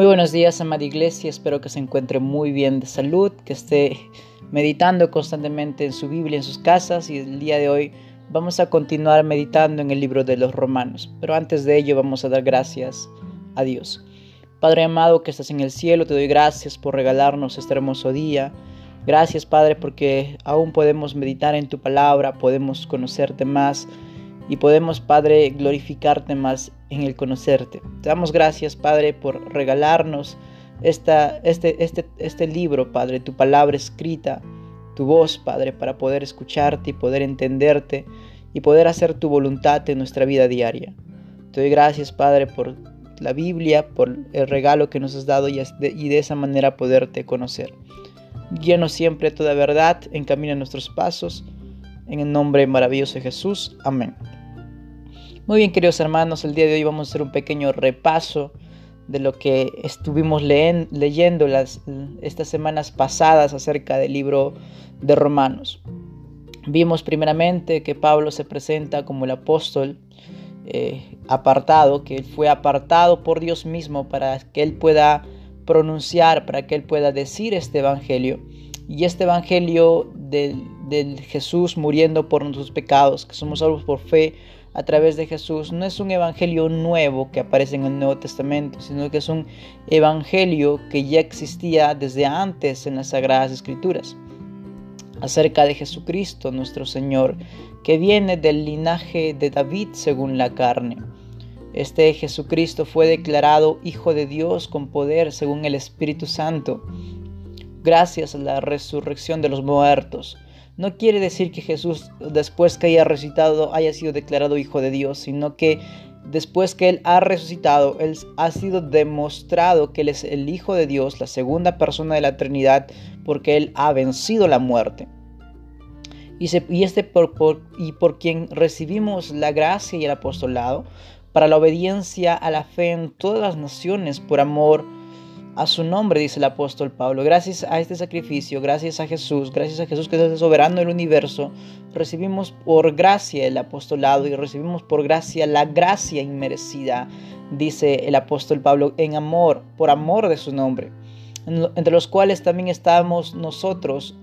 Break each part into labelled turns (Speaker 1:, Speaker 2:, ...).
Speaker 1: Muy buenos días, amada iglesia. Espero que se encuentre muy bien de salud, que esté meditando constantemente en su Biblia, en sus casas. Y el día de hoy vamos a continuar meditando en el libro de los Romanos. Pero antes de ello, vamos a dar gracias a Dios. Padre amado que estás en el cielo, te doy gracias por regalarnos este hermoso día. Gracias, Padre, porque aún podemos meditar en tu palabra, podemos conocerte más y podemos, Padre, glorificarte más en el conocerte. Te damos gracias, Padre, por regalarnos esta, este, este, este libro, Padre, tu palabra escrita, tu voz, Padre, para poder escucharte y poder entenderte y poder hacer tu voluntad en nuestra vida diaria. Te doy gracias, Padre, por la Biblia, por el regalo que nos has dado y de, esa manera poderte conocer. Guíanos siempre toda verdad, encamina nuestros pasos. En el nombre maravilloso de Jesús. Amén. Muy bien, queridos hermanos, el día de hoy vamos a hacer un pequeño repaso de lo que estuvimos leyendo las, estas semanas pasadas acerca del libro de Romanos. Vimos primeramente que Pablo se presenta como el apóstol eh, apartado, que fue apartado por Dios mismo para que él pueda pronunciar, para que él pueda decir este evangelio. Y este evangelio del, del Jesús muriendo por nuestros pecados, que somos salvos por fe, a través de Jesús no es un evangelio nuevo que aparece en el Nuevo Testamento, sino que es un evangelio que ya existía desde antes en las Sagradas Escrituras, acerca de Jesucristo nuestro Señor, que viene del linaje de David según la carne. Este Jesucristo fue declarado Hijo de Dios con poder según el Espíritu Santo, gracias a la resurrección de los muertos no quiere decir que Jesús después que haya resucitado haya sido declarado hijo de Dios, sino que después que Él ha resucitado, Él ha sido demostrado que Él es el Hijo de Dios, la segunda persona de la Trinidad, porque Él ha vencido la muerte. Y, este por, y por quien recibimos la gracia y el apostolado, para la obediencia a la fe en todas las naciones, por amor a su nombre, dice el apóstol Pablo. Gracias a este sacrificio, gracias a Jesús, gracias a Jesús que es el soberano del universo, recibimos por gracia el apostolado y recibimos por gracia la gracia inmerecida, dice el apóstol Pablo, en amor, por amor de su nombre entre los cuales también estamos nosotros,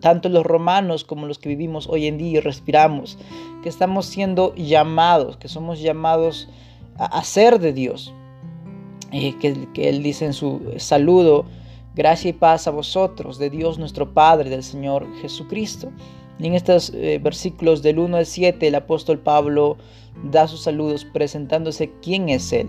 Speaker 1: tanto los romanos como los que vivimos hoy en día y respiramos, que estamos siendo llamados, que somos llamados a ser de Dios. Eh, que, él dice en su saludo, gracia y paz a vosotros, de Dios nuestro Padre, del Señor Jesucristo. Y en estos eh, versículos del 1 al 7, el apóstol Pablo da sus saludos presentándose quién es Él.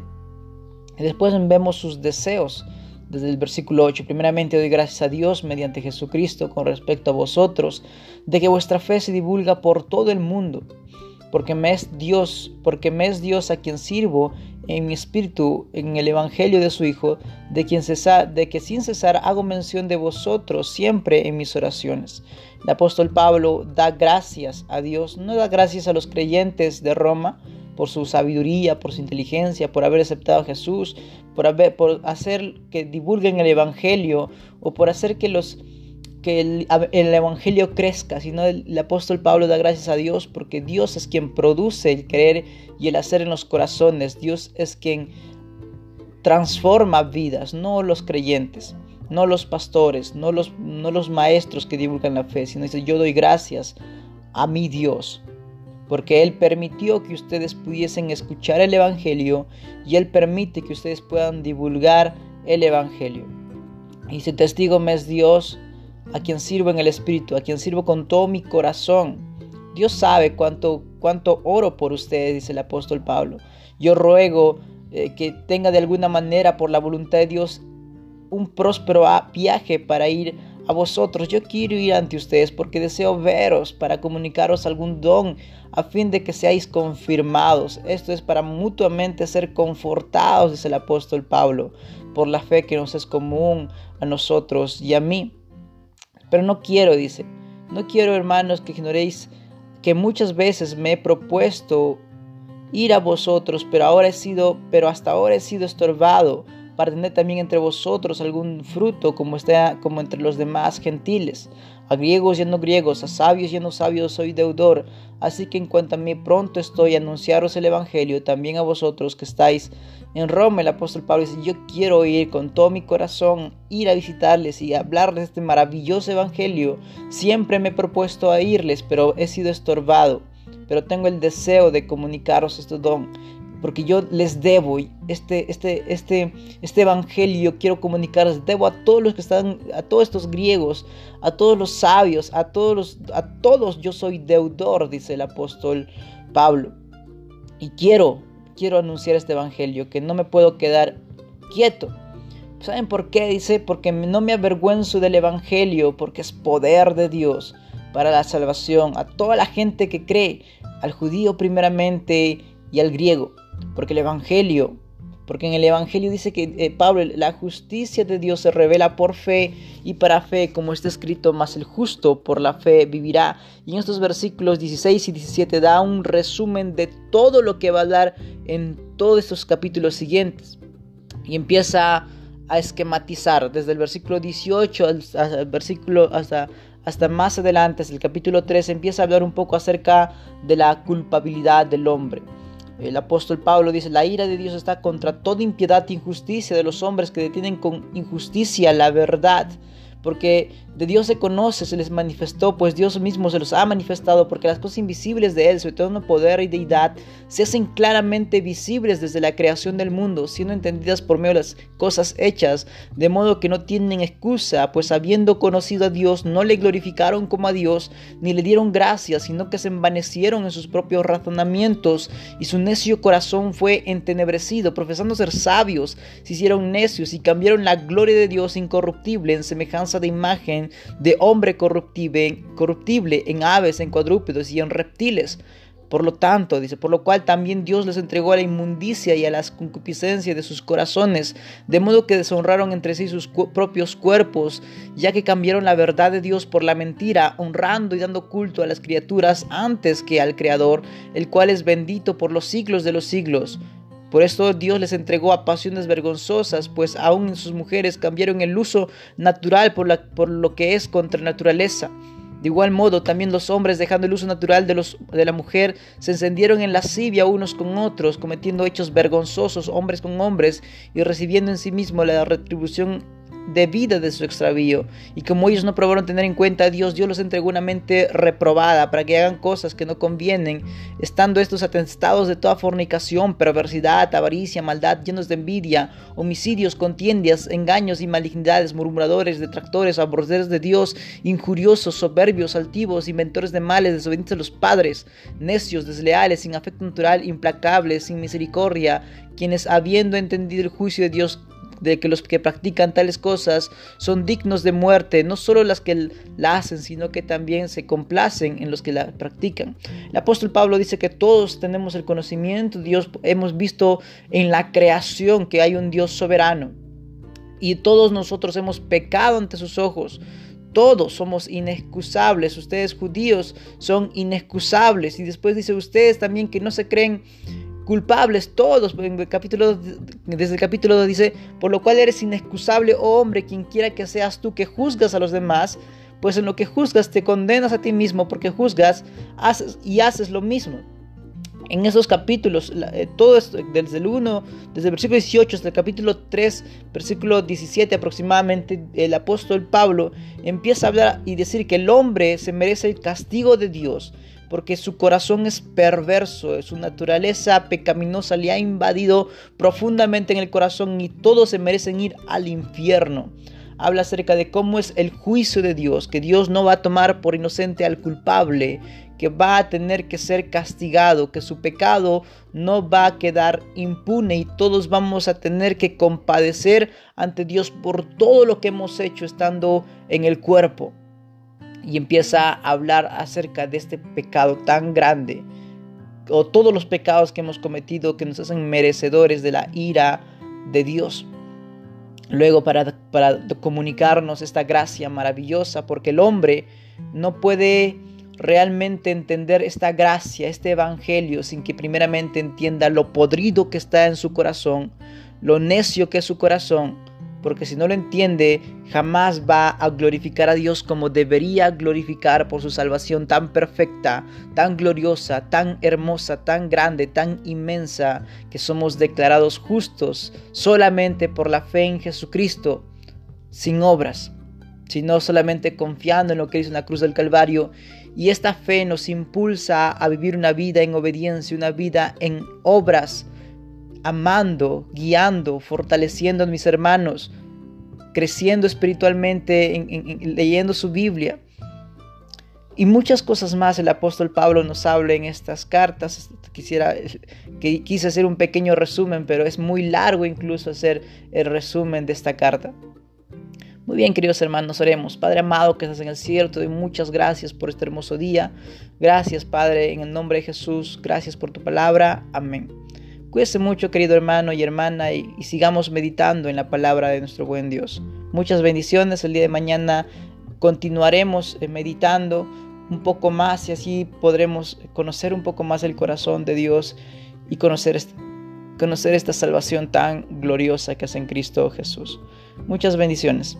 Speaker 1: Después vemos sus deseos desde el versículo 8. Primeramente doy gracias a Dios mediante Jesucristo con respecto a vosotros, de que vuestra fe se divulga por todo el mundo porque me es Dios, porque me es Dios a quien sirvo en mi espíritu en el evangelio de su hijo, de quien cesar, de que sin cesar hago mención de vosotros siempre en mis oraciones. El apóstol Pablo da gracias a Dios, no da gracias a los creyentes de Roma por su sabiduría, por su inteligencia, por haber aceptado a Jesús, por haber por hacer que divulguen el evangelio o por hacer que los que el, Evangelio crezca, sino el, el, apóstol Pablo da gracias a Dios porque Dios es quien produce el creer y el hacer en los corazones. Dios es quien transforma vidas, no los creyentes, no los pastores, no los, no los maestros que divulgan la fe, sino dice, yo doy gracias a mi Dios porque Él permitió que ustedes pudiesen escuchar el Evangelio y Él permite que ustedes puedan divulgar el Evangelio. Y si testigo me es Dios, a quien sirvo en el Espíritu, a quien sirvo con todo mi corazón. Dios sabe cuánto, cuánto oro por ustedes, dice el apóstol Pablo. Yo ruego eh, que tenga de alguna manera, por la voluntad de Dios, un próspero viaje para ir a vosotros. Yo quiero ir ante ustedes porque deseo veros para comunicaros algún don a fin de que seáis confirmados. Esto es para mutuamente ser confortados, dice el apóstol Pablo, por la fe que nos es común a nosotros y a mí. Pero no quiero, dice, no quiero hermanos que ignoréis que muchas veces me he propuesto ir a vosotros, pero ahora he sido, pero hasta ahora he sido estorbado para tener también entre vosotros algún fruto como está como entre los demás gentiles. A griegos no griegos, a sabios no sabios soy deudor. Así que en cuanto a mí pronto estoy a anunciaros el Evangelio, también a vosotros que estáis en Roma. El apóstol Pablo dice, yo quiero ir con todo mi corazón, ir a visitarles y hablarles este maravilloso Evangelio. Siempre me he propuesto a irles, pero he sido estorbado. Pero tengo el deseo de comunicaros este don porque yo les debo este, este, este, este evangelio, quiero comunicarles, debo a todos los que están, a todos estos griegos, a todos los sabios, a todos, los, a todos yo soy deudor, dice el apóstol Pablo. Y quiero, quiero anunciar este evangelio, que no me puedo quedar quieto. ¿Saben por qué? Dice, porque no me avergüenzo del evangelio, porque es poder de Dios para la salvación a toda la gente que cree, al judío primeramente y al griego. Porque el Evangelio, porque en el Evangelio dice que eh, Pablo, la justicia de Dios se revela por fe y para fe, como está escrito, más el justo por la fe vivirá. Y en estos versículos 16 y 17 da un resumen de todo lo que va a dar en todos estos capítulos siguientes. Y empieza a esquematizar desde el versículo 18 hasta versículo hasta hasta más adelante, el capítulo 3, empieza a hablar un poco acerca de la culpabilidad del hombre. El apóstol Pablo dice, la ira de Dios está contra toda impiedad e injusticia de los hombres que detienen con injusticia la verdad porque de Dios se conoce, se les manifestó, pues Dios mismo se los ha manifestado, porque las cosas invisibles de Él, todo en poder y deidad, se hacen claramente visibles desde la creación del mundo, siendo entendidas por medio de las cosas hechas, de modo que no tienen excusa, pues habiendo conocido a Dios, no le glorificaron como a Dios, ni le dieron gracias, sino que se envanecieron en sus propios razonamientos, y su necio corazón fue entenebrecido, profesando ser sabios, se hicieron necios y cambiaron la gloria de Dios incorruptible en semejanza de imagen de hombre corruptible, corruptible en aves, en cuadrúpedos y en reptiles. Por lo tanto, dice, por lo cual también Dios les entregó a la inmundicia y a las concupiscencias de sus corazones, de modo que deshonraron entre sí sus propios cuerpos, ya que cambiaron la verdad de Dios por la mentira, honrando y dando culto a las criaturas antes que al Creador, el cual es bendito por los siglos de los siglos. Por esto Dios les entregó a pasiones vergonzosas, pues aún en sus mujeres cambiaron el uso natural por, lo que es contra naturaleza. De igual modo, también los hombres, dejando el uso natural de, los, de la mujer, se encendieron en lascivia unos con otros, cometiendo hechos vergonzosos hombres con hombres y recibiendo en sí mismo la retribución de vida de su extravío. Y como ellos no probaron tener en cuenta a Dios, Dios los entregó una mente reprobada para que hagan cosas que no convienen, estando estos atestados de toda fornicación, perversidad, avaricia, maldad, llenos de envidia, homicidios, contiendas, engaños y malignidades, murmuradores, detractores, aborderos de Dios, injuriosos, soberbios, altivos, inventores de males, desobedientes a los padres, necios, desleales, sin afecto natural, implacables, sin misericordia, quienes habiendo entendido el juicio de Dios, de que los que practican tales cosas son dignos de muerte, no solo las que la hacen, sino que también se complacen en los que la practican. El apóstol Pablo dice que todos tenemos el conocimiento Dios, hemos visto en la creación que hay un Dios soberano y todos nosotros hemos pecado ante sus ojos. Todos somos inexcusables. Ustedes judíos son inexcusables. Y después dice ustedes también que no se creen culpables todos. En el capítulo, desde el capítulo 2 dice, por lo cual eres inexcusable, oh hombre, quien quiera que seas tú que juzgas a los demás, pues en lo que juzgas te condenas a ti mismo porque juzgas haces, y haces lo mismo. En esos capítulos, eh, todo esto, desde el 1, desde el versículo 18 hasta el capítulo 3, versículo 17 aproximadamente, el apóstol Pablo empieza a hablar y decir que el hombre se merece el castigo de Dios porque su corazón es perverso, su naturaleza pecaminosa le ha invadido profundamente en el corazón y todos se merecen ir al infierno. Habla acerca de cómo es el juicio de Dios, que Dios no va a tomar por inocente al culpable, que va a tener que ser castigado, que su pecado no va a quedar impune y todos vamos a tener que compadecer ante Dios por todo lo que hemos hecho estando en el cuerpo y empieza a hablar acerca de este pecado tan grande o todos los pecados que hemos cometido que nos hacen merecedores de la ira de Dios. Luego para, para comunicarnos esta gracia maravillosa, porque el hombre no puede realmente entender esta gracia, este evangelio, sin que primeramente entienda lo podrido que está en su corazón, lo necio que es su corazón, porque si no lo entiende, jamás va a glorificar a Dios como debería glorificar por su salvación tan perfecta, tan gloriosa, tan hermosa, tan grande, tan inmensa, que somos declarados justos solamente por la fe en Jesucristo, sin obras, sino solamente confiando en lo que hizo en la cruz del Calvario. Y esta fe nos impulsa a vivir una vida en obediencia, una vida en obras amando, guiando, fortaleciendo a mis hermanos, creciendo espiritualmente, leyendo su Biblia. Y muchas cosas más el apóstol Pablo nos habla en estas cartas. Quisiera, que quise hacer un pequeño resumen, pero es muy largo incluso hacer el resumen de esta carta. Muy bien, queridos hermanos, oremos. Padre amado que estás en el cielo, te doy muchas gracias por este hermoso día. Gracias, Padre, en el nombre de Jesús. Gracias por tu palabra. Amén. Cuídese mucho, querido hermano y hermana, y, sigamos meditando en la palabra de nuestro buen Dios. Muchas bendiciones. El día de mañana continuaremos eh, meditando un poco más y así podremos conocer un poco más el corazón de Dios y conocer, conocer esta salvación tan gloriosa que hace en Cristo Jesús. Muchas bendiciones.